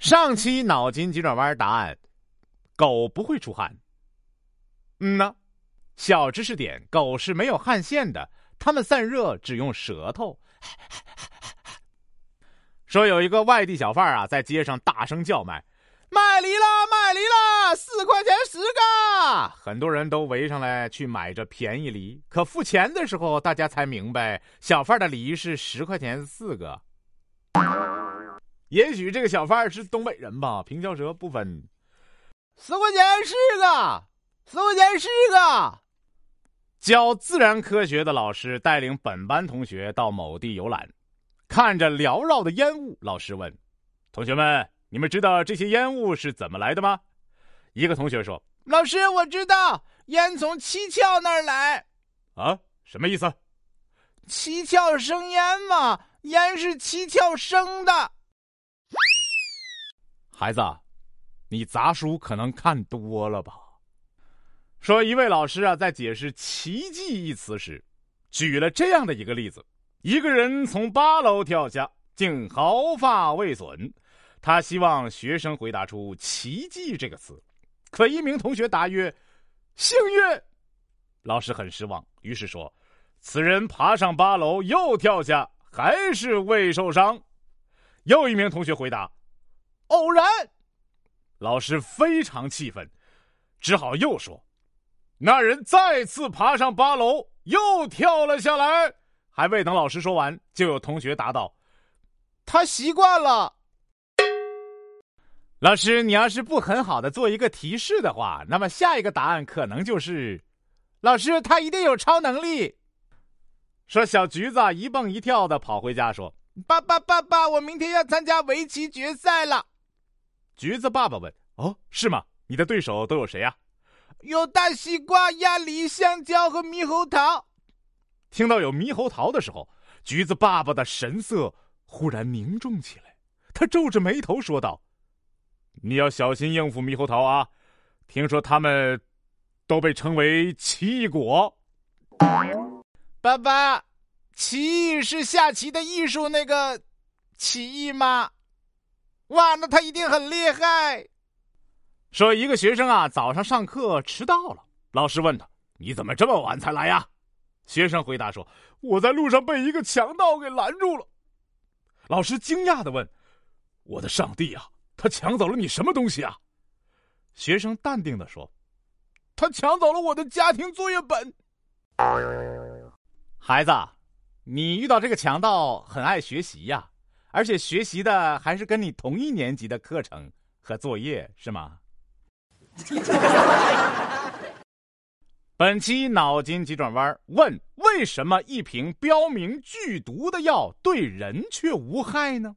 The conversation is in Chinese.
上期脑筋急转弯答案：狗不会出汗。嗯呢，小知识点：狗是没有汗腺的，它们散热只用舌头。说有一个外地小贩啊，在街上大声叫卖：“卖梨啦，卖梨啦，四块钱十个！”很多人都围上来去买这便宜梨。可付钱的时候，大家才明白，小贩的梨是十块钱四个。也许这个小贩是东北人吧，平翘舌不分。十块钱是个，十块钱是个。教自然科学的老师带领本班同学到某地游览。看着缭绕的烟雾，老师问：“同学们，你们知道这些烟雾是怎么来的吗？”一个同学说：“老师，我知道，烟从七窍那儿来。”啊，什么意思？七窍生烟嘛，烟是七窍生的。孩子，你杂书可能看多了吧？说一位老师啊，在解释“奇迹”一词时，举了这样的一个例子。一个人从八楼跳下，竟毫发未损。他希望学生回答出“奇迹”这个词，可一名同学答曰：“幸运。”老师很失望，于是说：“此人爬上八楼又跳下，还是未受伤。”又一名同学回答：“偶然。”老师非常气愤，只好又说：“那人再次爬上八楼，又跳了下来。”还未等老师说完，就有同学答道：“他习惯了。”老师，你要是不很好的做一个提示的话，那么下一个答案可能就是：“老师，他一定有超能力。”说小橘子一蹦一跳的跑回家说：“爸爸，爸爸，我明天要参加围棋决赛了。”橘子爸爸问：“哦，是吗？你的对手都有谁呀？”“有大西瓜、鸭梨、香蕉和猕猴桃。”听到有猕猴桃的时候，橘子爸爸的神色忽然凝重起来。他皱着眉头说道：“你要小心应付猕猴桃啊！听说他们都被称为奇异果。”爸爸，奇异是下棋的艺术那个奇异吗？哇，那他一定很厉害。说一个学生啊，早上上课迟到了，老师问他：“你怎么这么晚才来呀？”学生回答说：“我在路上被一个强盗给拦住了。”老师惊讶的问：“我的上帝啊，他抢走了你什么东西啊？”学生淡定的说：“他抢走了我的家庭作业本。”孩子，你遇到这个强盗很爱学习呀，而且学习的还是跟你同一年级的课程和作业，是吗？本期脑筋急转弯问：为什么一瓶标明剧毒的药对人却无害呢？